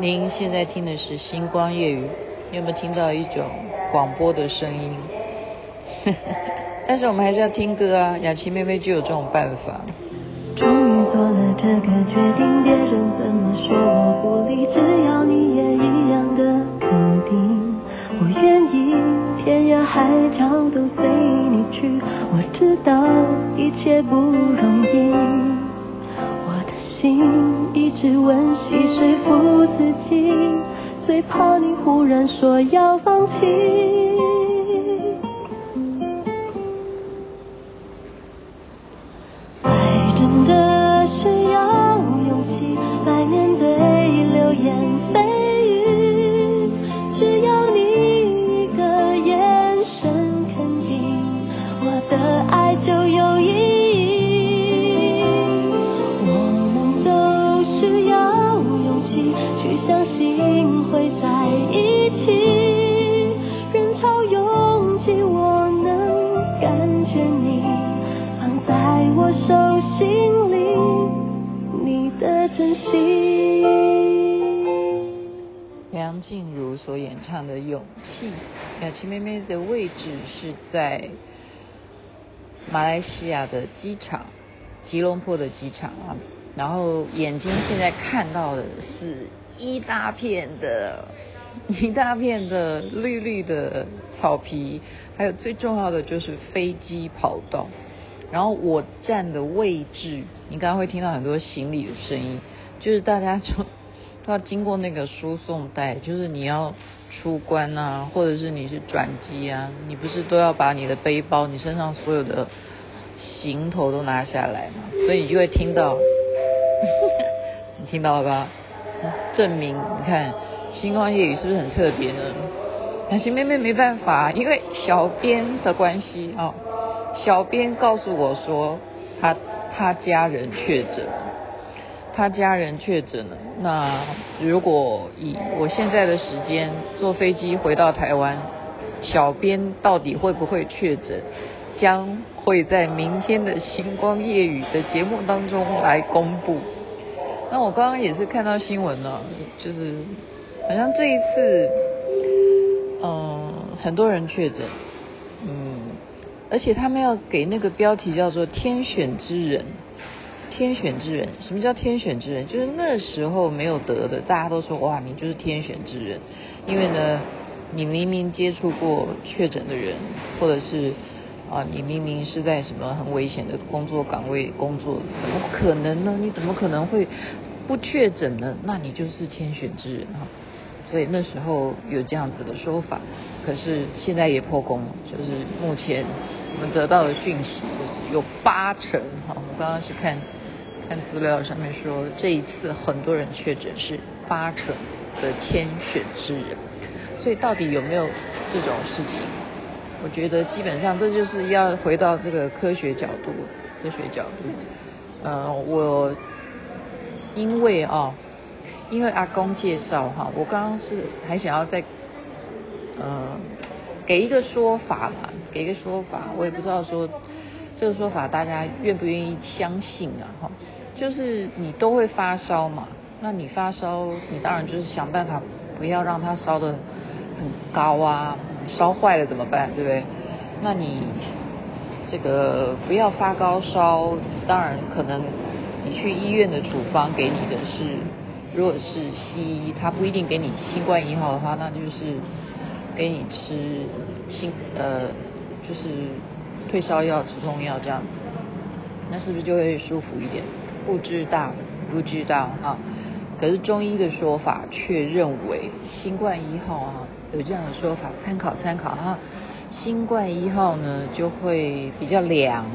您现在听的是《星光夜语》，你有没有听到一种广播的声音？但是我们还是要听歌啊！雅琪妹妹就有这种办法。终于做了这个决定，别人怎么说我不理，只要你也一样的肯定，我愿意天涯海角都随你去。我知道一切不是温习说服自己，最怕你忽然说要放弃。自信。梁静茹所演唱的勇气，雅琪妹妹的位置是在马来西亚的机场，吉隆坡的机场啊。然后眼睛现在看到的是一大片的、一大片的绿绿的草皮，还有最重要的就是飞机跑道。然后我站的位置，你刚刚会听到很多行李的声音，就是大家就都 要经过那个输送带，就是你要。出关啊，或者是你是转机啊，你不是都要把你的背包、你身上所有的行头都拿下来吗？所以你就会听到，你听到了吧？证明你看星光夜雨是不是很特别呢？雅琪妹妹没办法，因为小编的关系、哦，小编告诉我说他他家人确诊。他家人确诊了，那如果以我现在的时间坐飞机回到台湾，小编到底会不会确诊，将会在明天的星光夜雨的节目当中来公布。那我刚刚也是看到新闻了，就是好像这一次，嗯，很多人确诊，嗯，而且他们要给那个标题叫做“天选之人”。天选之人，什么叫天选之人？就是那时候没有得的，大家都说哇，你就是天选之人，因为呢，你明明接触过确诊的人，或者是啊，你明明是在什么很危险的工作岗位工作，怎么可能呢？你怎么可能会不确诊呢？那你就是天选之人哈。所以那时候有这样子的说法，可是现在也破功了，就是目前我们得到的讯息就是有八成哈，我刚刚是看。看资料上面说，这一次很多人确诊是八成的天选之人，所以到底有没有这种事情？我觉得基本上这就是要回到这个科学角度，科学角度。呃，我因为啊、哦，因为阿公介绍哈，我刚刚是还想要再呃给一个说法嘛，给一个说法，我也不知道说这个说法大家愿不愿意相信啊哈。就是你都会发烧嘛，那你发烧，你当然就是想办法不要让它烧得很高啊，烧坏了怎么办，对不对？那你这个不要发高烧，你当然可能你去医院的处方给你的是，如果是西医，他不一定给你新冠一号的话，那就是给你吃新呃就是退烧药、止痛药这样子，那是不是就会舒服一点？不知道，不知道啊。可是中医的说法却认为，新冠一号啊有这样的说法，参考参考哈。新冠一号呢就会比较凉，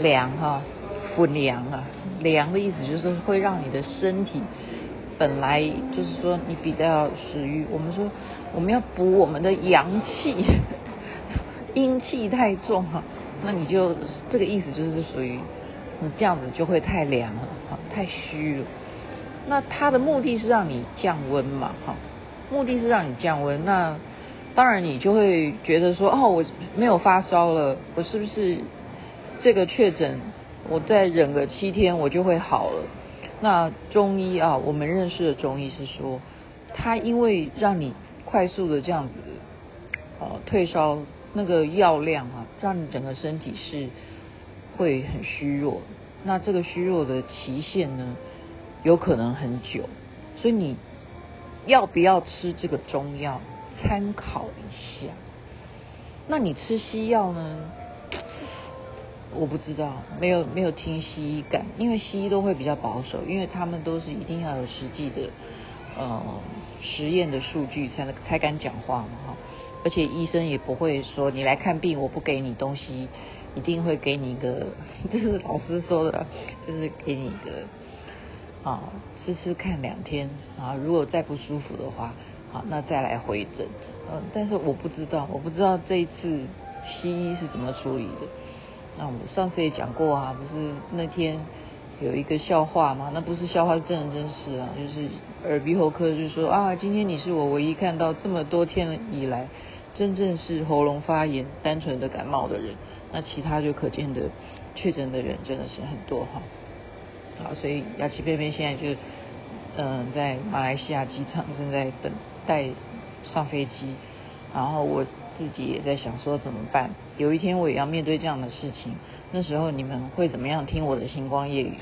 凉哈，不凉啊。凉的意思就是会让你的身体本来就是说你比较属于我们说我们要补我们的阳气，阴气太重哈，那你就这个意思就是属于。你这样子就会太凉了，哈，太虚了。那它的目的是让你降温嘛，哈，目的是让你降温。那当然你就会觉得说，哦，我没有发烧了，我是不是这个确诊，我再忍个七天我就会好了？那中医啊，我们认识的中医是说，它因为让你快速的这样子，呃，退烧那个药量啊，让你整个身体是会很虚弱。那这个虚弱的期限呢，有可能很久，所以你要不要吃这个中药，参考一下。那你吃西药呢？我不知道，没有没有听西医讲，因为西医都会比较保守，因为他们都是一定要有实际的呃实验的数据才能才敢讲话嘛哈。而且医生也不会说你来看病，我不给你东西，一定会给你一个，这是老师说的，就是给你一个啊吃吃看两天啊，如果再不舒服的话，好那再来回诊。嗯，但是我不知道，我不知道这一次西医是怎么处理的。那我们上次也讲过啊，不是那天有一个笑话吗？那不是笑话，是真人真事啊。就是耳鼻喉科就说啊，今天你是我唯一看到这么多天以来真正是喉咙发炎、单纯的感冒的人。那其他就可见的确诊的人真的是很多哈。好，所以雅琪贝贝现在就嗯在马来西亚机场正在等待上飞机，然后我。自己也在想说怎么办？有一天我也要面对这样的事情，那时候你们会怎么样听我的星光夜语？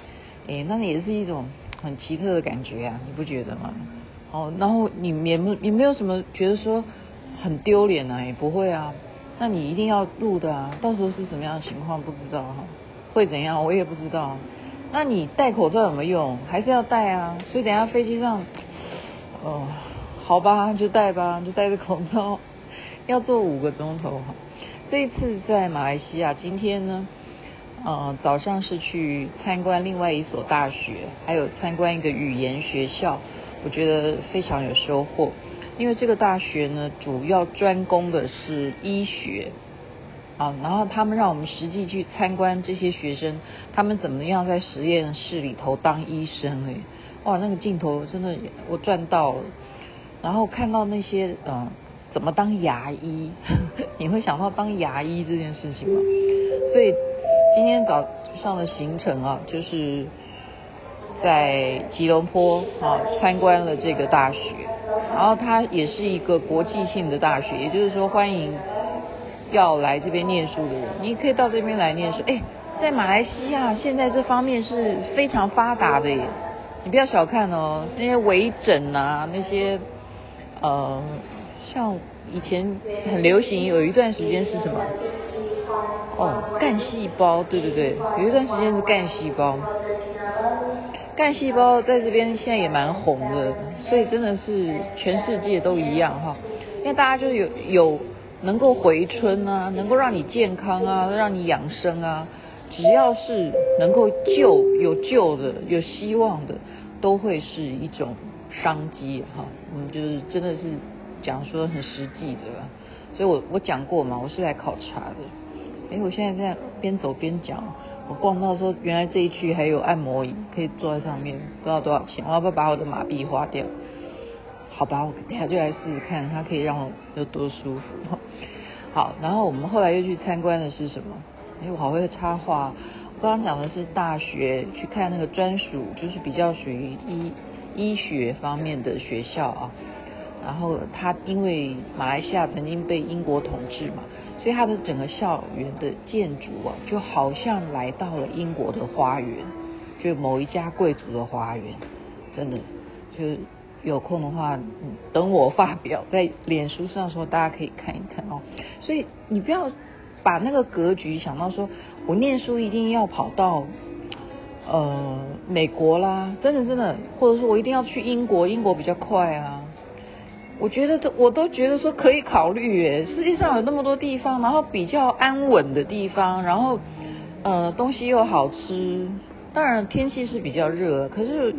诶，那也是一种很奇特的感觉啊，你不觉得吗？哦，然后你也没也没有什么觉得说很丢脸啊，也不会啊。那你一定要录的啊，到时候是什么样的情况不知道哈，会怎样我也不知道。那你戴口罩有没有用？还是要戴啊？所以等下飞机上，哦，好吧，就戴吧，就戴着口罩。要坐五个钟头哈，这一次在马来西亚，今天呢，呃，早上是去参观另外一所大学，还有参观一个语言学校，我觉得非常有收获。因为这个大学呢，主要专攻的是医学，啊，然后他们让我们实际去参观这些学生，他们怎么样在实验室里头当医生哎，哇，那个镜头真的我赚到了，然后看到那些嗯。呃怎么当牙医？你会想到当牙医这件事情吗？所以今天早上的行程啊，就是在吉隆坡啊参观了这个大学，然后它也是一个国际性的大学，也就是说欢迎要来这边念书的人，你可以到这边来念书。哎，在马来西亚现在这方面是非常发达的耶，你不要小看哦，那些微整啊，那些呃。像以前很流行，有一段时间是什么？哦，干细胞，对对对，有一段时间是干细胞。干细胞在这边现在也蛮红的，所以真的是全世界都一样哈。因为大家就有有能够回春啊，能够让你健康啊，让你养生啊，只要是能够救有救的有希望的，都会是一种商机哈。嗯，就是真的是。讲说很实际的，所以我我讲过嘛，我是来考察的。哎，我现在在边走边讲，我逛到说原来这一区还有按摩椅可以坐在上面，不知道多少钱，我要不要把我的马币花掉？好吧，我等下就来试试看，它可以让我有多舒服。好，然后我们后来又去参观的是什么？哎，我好会插话。我刚刚讲的是大学去看那个专属，就是比较属于医医学方面的学校啊。然后他因为马来西亚曾经被英国统治嘛，所以他的整个校园的建筑啊，就好像来到了英国的花园，就某一家贵族的花园，真的，就有空的话，等我发表在脸书上的时候，大家可以看一看哦。所以你不要把那个格局想到说我念书一定要跑到呃美国啦，真的真的，或者说我一定要去英国，英国比较快啊。我觉得这我都觉得说可以考虑耶，世界上有那么多地方，然后比较安稳的地方，然后呃东西又好吃，当然天气是比较热，可是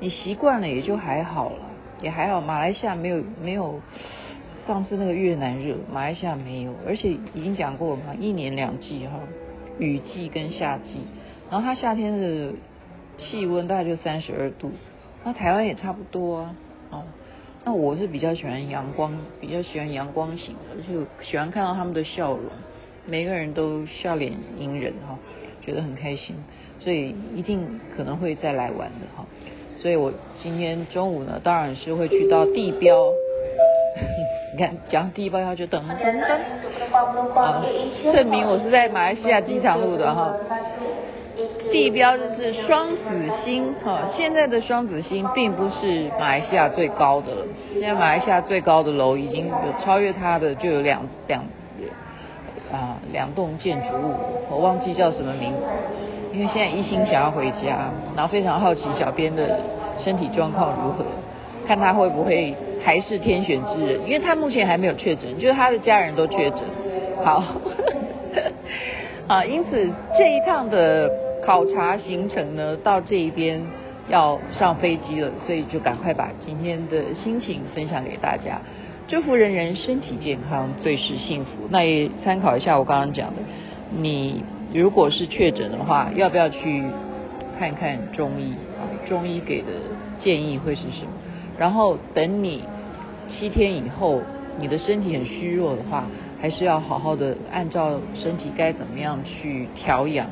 你习惯了也就还好了，也还好。马来西亚没有没有上次那个越南热，马来西亚没有，而且已经讲过嘛，一年两季哈，雨季跟夏季，然后它夏天的气温大概就三十二度，那台湾也差不多啊，哦。那我是比较喜欢阳光，比较喜欢阳光型的，就喜欢看到他们的笑容，每个人都笑脸迎人哈。觉得很开心，所以一定可能会再来玩的哈。所以我今天中午呢，当然是会去到地标。你看，讲地标，他就等等等啊，证明我是在马来西亚机场录的哈。地标就是双子星哈，现在的双子星并不是马来西亚最高的了，现在马来西亚最高的楼已经有超越它的，就有两两啊两栋建筑物，我忘记叫什么名，因为现在一心想要回家，然后非常好奇小编的身体状况如何，看他会不会还是天选之人，因为他目前还没有确诊，就是他的家人都确诊，好，啊，因此这一趟的。考察行程呢，到这一边要上飞机了，所以就赶快把今天的心情分享给大家。祝福人人身体健康，最是幸福。那也参考一下我刚刚讲的，你如果是确诊的话，要不要去看看中医啊？中医给的建议会是什么？然后等你七天以后，你的身体很虚弱的话，还是要好好的按照身体该怎么样去调养。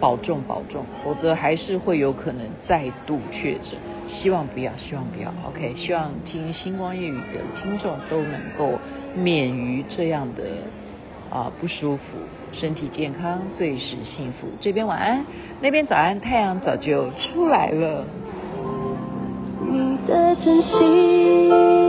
保重保重，否则还是会有可能再度确诊。希望不要，希望不要。OK，希望听星光夜语的听众都能够免于这样的啊、不舒服，身体健康最是幸福。这边晚安，那边早安，太阳早就出来了。你的真心